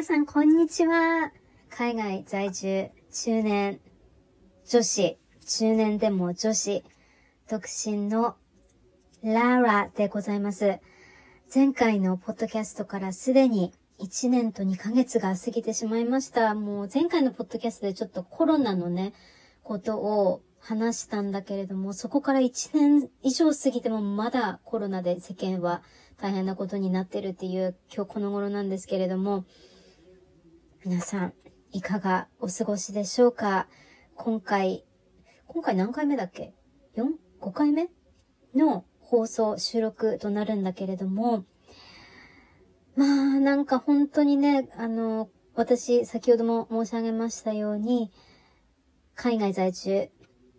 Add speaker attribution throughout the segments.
Speaker 1: 皆さん、こんにちは。海外在住、中年、女子、中年でも女子、独身のラーラでございます。前回のポッドキャストからすでに1年と2ヶ月が過ぎてしまいました。もう前回のポッドキャストでちょっとコロナのね、ことを話したんだけれども、そこから1年以上過ぎてもまだコロナで世間は大変なことになってるっていう今日この頃なんですけれども、皆さん、いかがお過ごしでしょうか？今回、今回何回目だっけ ?4?5 回目？の放送、収録となるんだけれども、まあ、なんか本当にね、あの、私、先ほども申し上げましたように、海外在住、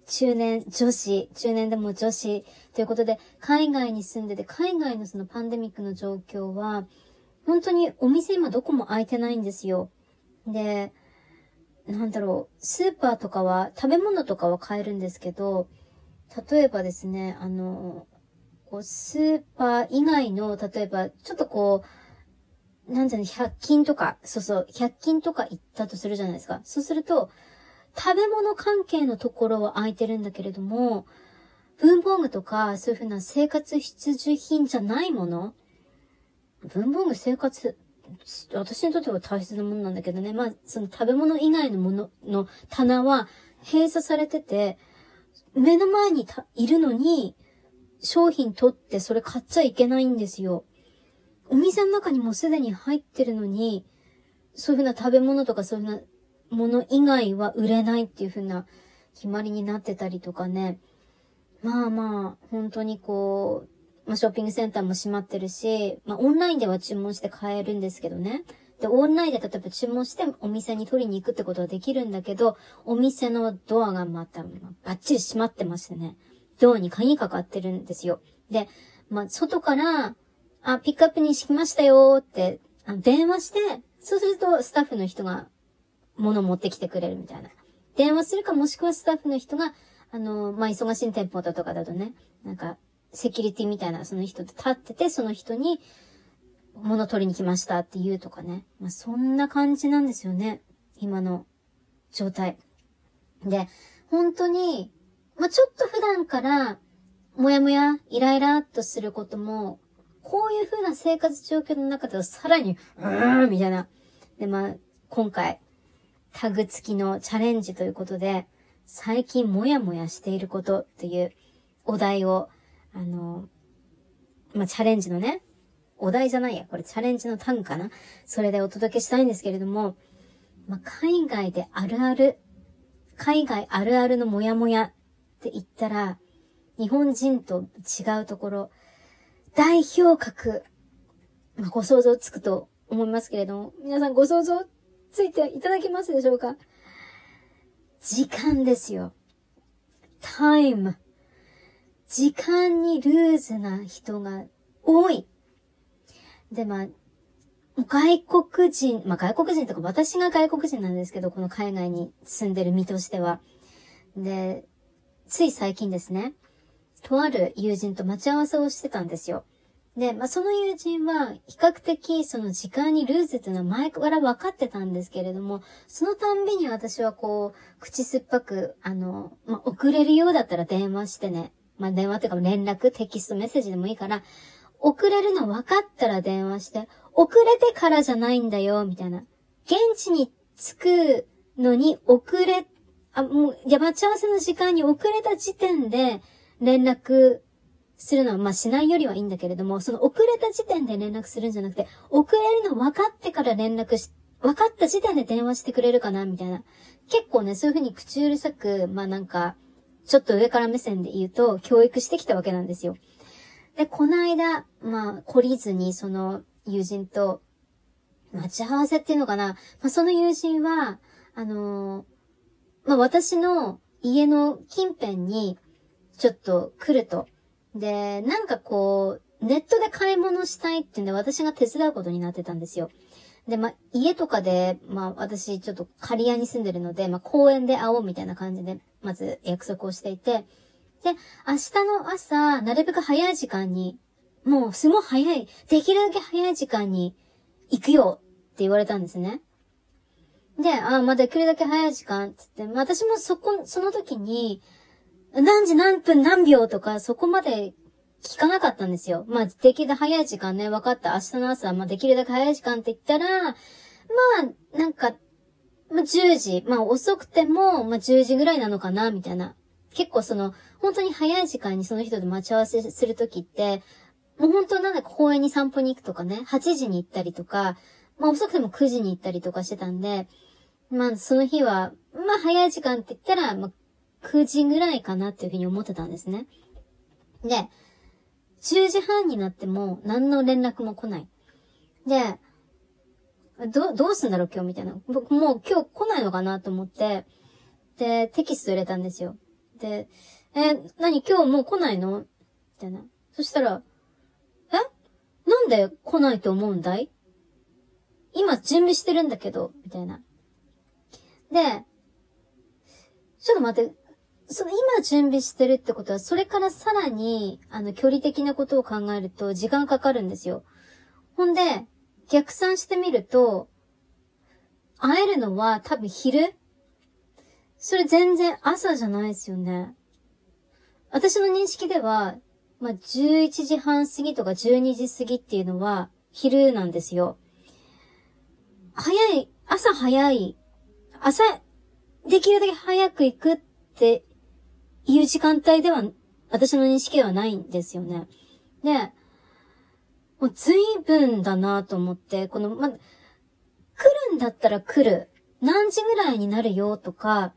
Speaker 1: 中年女子、中年でも女子ということで、海外に住んでて、海外のそのパンデミックの状況は、本当にお店今どこも開いてないんですよ。で、なんだろう、スーパーとかは、食べ物とかは買えるんですけど、例えばですね、あの、こう、スーパー以外の、例えば、ちょっとこう、なんていうの、100均とか、そうそう、100均とか行ったとするじゃないですか。そうすると、食べ物関係のところは空いてるんだけれども、文房具とか、そういうふうな生活必需品じゃないもの文房具生活、私にとっては大切なものなんだけどね。まあ、その食べ物以外のものの棚は閉鎖されてて、目の前にいるのに、商品取ってそれ買っちゃいけないんですよ。お店の中にもすでに入ってるのに、そういうふうな食べ物とかそういうふうなもの以外は売れないっていう風な決まりになってたりとかね。まあまあ、本当にこう、まあショッピングセンターも閉まってるし、まあオンラインでは注文して買えるんですけどね。で、オンラインで例えば注文してお店に取りに行くってことはできるんだけど、お店のドアがまた、バッチリ閉まってましてね。ドアに鍵かかってるんですよ。で、まあ外から、あ、ピックアップにしましたよって、あ電話して、そうするとスタッフの人が物持ってきてくれるみたいな。電話するかもしくはスタッフの人が、あの、まあ、忙しい店舗だとかだとね、なんか、セキュリティみたいなその人と立ってて、その人に物取りに来ましたって言うとかね。まあ、そんな感じなんですよね。今の状態。で、本当に、まあ、ちょっと普段から、もやもや、イライラっとすることも、こういう風な生活状況の中ではさらに、うーん、みたいな。で、まあ、今回、タグ付きのチャレンジということで、最近もやもやしていることというお題を、あの、まあ、チャレンジのね、お題じゃないや、これチャレンジのタグかなそれでお届けしたいんですけれども、まあ、海外であるある、海外あるあるのもやもやって言ったら、日本人と違うところ、代表格、まあ、ご想像つくと思いますけれども、皆さんご想像ついていただけますでしょうか？時間ですよ。タイム。時間にルーズな人が多い。で、まあ、外国人、まあ外国人とか私が外国人なんですけど、この海外に住んでる身としては。で、つい最近ですね、とある友人と待ち合わせをしてたんですよ。で、まあ、その友人は、比較的、その時間にルーズっていうのは前から分かってたんですけれども、そのたんびに私はこう、口酸っぱく、あの、まあ、遅れるようだったら電話してね、まあ、電話っていうか連絡、テキストメッセージでもいいから、遅れるの分かったら電話して、遅れてからじゃないんだよ、みたいな。現地に着くのに遅れ、あ、もう、いや、待ち合わせの時間に遅れた時点で連絡するのは、まあしないよりはいいんだけれども、その遅れた時点で連絡するんじゃなくて、遅れるの分かってから連絡し、分かった時点で電話してくれるかなみたいな。結構ね、そういうふうに口うるさく、まあなんか、ちょっと上から目線で言うと、教育してきたわけなんですよ。で、この間、まあ、懲りずに、その友人と、待ち合わせっていうのかな。まあ、その友人は、あのー、まあ、私の家の近辺に、ちょっと来ると。で、なんかこう、ネットで買い物したいっていうんで私が手伝うことになってたんですよ。で、まあ、家とかで、まあ、私ちょっと刈谷に住んでるので、まあ、公園で会おうみたいな感じで、まず約束をしていて、で、明日の朝、なるべく早い時間に、もうすごい早い、できるだけ早い時間に行くよって言われたんですね。で、あ、まあ、できるだけ早い時間、つって、私もそこ、その時に、何時何分何秒とか、そこまで聞かなかったんですよ。まあ、できるだけ早い時間ね、分かった。明日の朝、まあ、できるだけ早い時間って言ったら、まあ、なんか、まあ、10時、まあ、遅くても、まあ、10時ぐらいなのかな、みたいな。結構その、本当に早い時間にその人と待ち合わせするときって、もう本当なんだか公園に散歩に行くとかね、8時に行ったりとか、まあ遅くても9時に行ったりとかしてたんで、まあその日は、まあ早い時間って言ったら、まあ9時ぐらいかなっていうふうに思ってたんですね。で、10時半になっても何の連絡も来ない。で、ど、どうすんだろう今日みたいな。僕もう今日来ないのかなと思って、で、テキスト入れたんですよ。で、え、何今日もう来ないの？みたいな。そしたら、え？なんで来ないと思うんだい？今準備してるんだけど、みたいな。で、ちょっと待って、その今準備してるってことは、それからさらに、あの、距離的なことを考えると時間かかるんですよ。ほんで、逆算してみると、会えるのは多分昼それ全然朝じゃないですよね。私の認識では、まあ、11時半過ぎとか12時過ぎっていうのは昼なんですよ。早い、朝早い、朝、できるだけ早く行くっていう時間帯では、私の認識ではないんですよね。で、もう随分だなと思って、この、ま、来るんだったら来る。何時ぐらいになるよとか、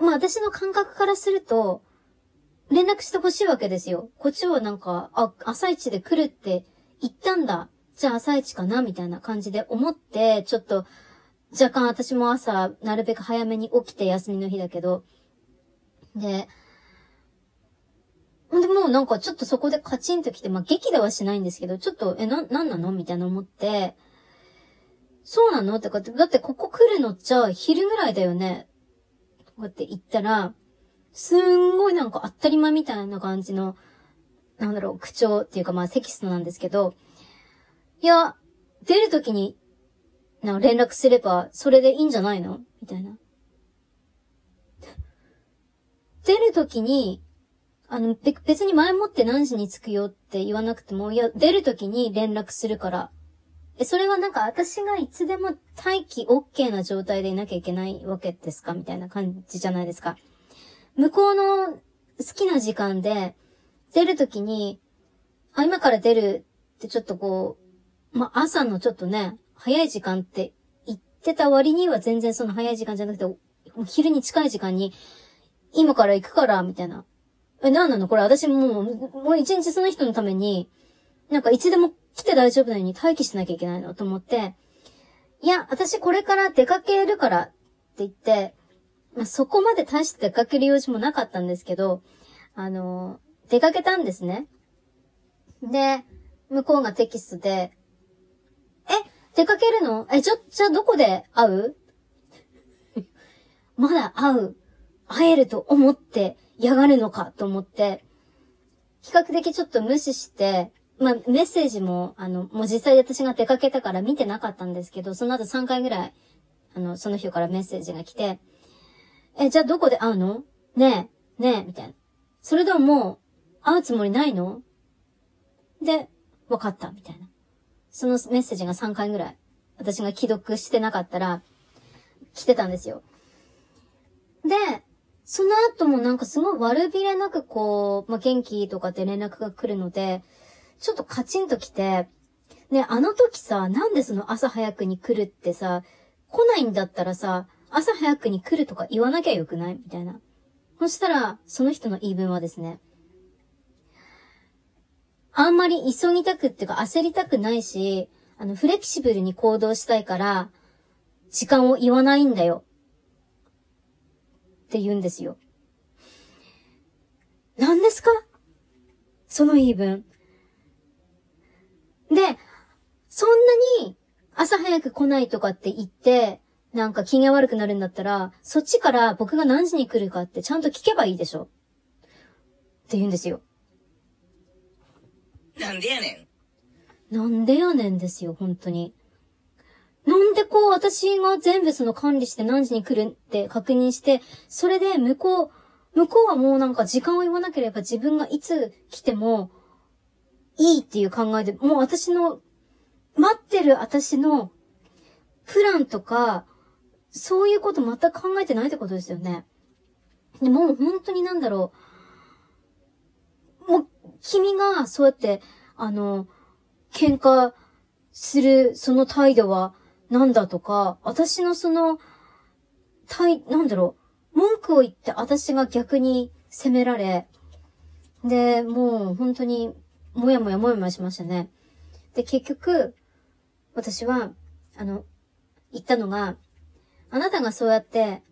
Speaker 1: まあ私の感覚からすると、連絡してほしいわけですよ。こっちはなんか、あ、朝一で来るって言ったんだ。じゃあ朝一かなみたいな感じで思って、ちょっと、若干私も朝、なるべく早めに起きて休みの日だけど、で、ほんでもうなんかちょっとそこでカチンと来て、まあ激ではしないんですけど、ちょっと、え、な、なんなの？みたいな思って、そうなの？ってかって、だってここ来るのじゃ昼ぐらいだよね？とかって言ったら、すんごいなんか当たり前みたいな感じの、なんだろう、口調っていうかまあテキストなんですけど、いや、出るときに、な連絡すれば、それでいいんじゃないの？みたいな。出るときに、あの、べ別に前もって何時に着くよって言わなくても、いや、出るときに連絡するから。え、それはなんか私がいつでも待機 OK な状態でいなきゃいけないわけですかみたいな感じじゃないですか。向こうの好きな時間で出るときに、あ、今から出るってちょっとこう、まあ、朝のちょっとね、早い時間って言ってた割には全然その早い時間じゃなくて、昼に近い時間に、今から行くから、みたいな。え、なんなの？これ私もう、もう一日その人のために、なんかいつでも来て大丈夫なように待機しなきゃいけないのと思って、いや、私これから出かけるからって言って、まあ、そこまで大して出かける用事もなかったんですけど、あの、出かけたんですね。で、向こうがテキストで、え、出かけるの？え、ちょ、じゃあどこで会う？まだ会う、会えると思って。やがるのかと思って、比較的ちょっと無視して、まあ、メッセージも、あの、もう実際私が出かけたから見てなかったんですけど、その後3回ぐらい、あの、その人からメッセージが来て、え、じゃあどこで会うの？ねえ、ねえ、みたいな。それでももう、会うつもりないの？で、わかった、みたいな。そのメッセージが3回ぐらい、私が既読してなかったら、来てたんですよ。で、その後もなんかすごい悪びれなくこう、まあ、元気とかって連絡が来るので、ちょっとカチンと来て、ね、あの時さ、なんでその朝早くに来るってさ、来ないんだったらさ、朝早くに来るとか言わなきゃよくない？みたいな。そしたら、その人の言い分はですね、あんまり急ぎたくっていうか焦りたくないし、あの、フレキシブルに行動したいから、時間を言わないんだよ。って言うんですよ。何ですか？その言い分。で、そんなに朝早く来ないとかって言って、なんか機嫌悪くなるんだったら、そっちから僕が何時に来るかってちゃんと聞けばいいでしょ。って言うんですよ。
Speaker 2: なんでやね
Speaker 1: ん。なんでやねんですよ、本当に。なんでこう私が全部その管理して何時に来るって確認して、それで向こう、向こうはもうなんか時間を言わなければ自分がいつ来てもいいっていう考えで、もう私の、待ってる私のプランとか、そういうこと全く考えてないってことですよね。でもう本当になんだろう。もう、君がそうやって、あの、喧嘩するその態度はなんだとか、私のその、態、なんだろう。文句を言って私が逆に責められ、で、もう本当に、もやもやもやもやしましたね。で、結局、私は、あの、言ったのが、あなたがそうやって、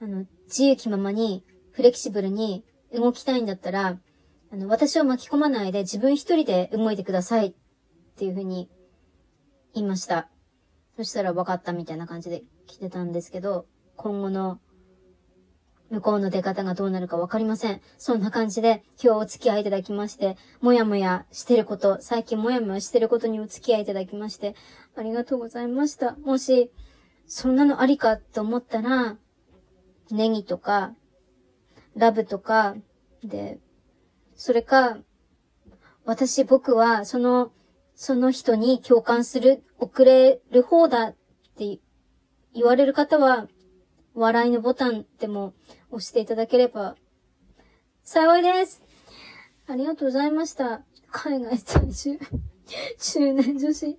Speaker 1: あの、自由気ままに、フレキシブルに動きたいんだったら、あの、私を巻き込まないで自分一人で動いてくださいっていうふうに言いました。そしたら分かったみたいな感じで来てたんですけど、今後の向こうの出方がどうなるか分かりません。そんな感じで今日お付き合いいただきまして、もやもやしてること、最近もやもやしてることにお付き合いいただきまして、ありがとうございました。もし、そんなのありかと思ったら、ネギとか、ラブとか、で、それか、私、僕は、その、その人に共感する、遅れる方だって言われる方は、笑いのボタンでも押していただければ、幸いです。ありがとうございました。海外在住、中年女子、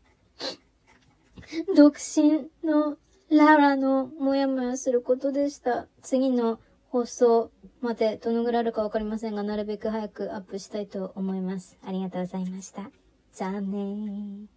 Speaker 1: 独身のララのもやもやすることでした。次の放送までどのぐらいあるかわかりませんが、なるべく早くアップしたいと思います。ありがとうございました。じゃあねー。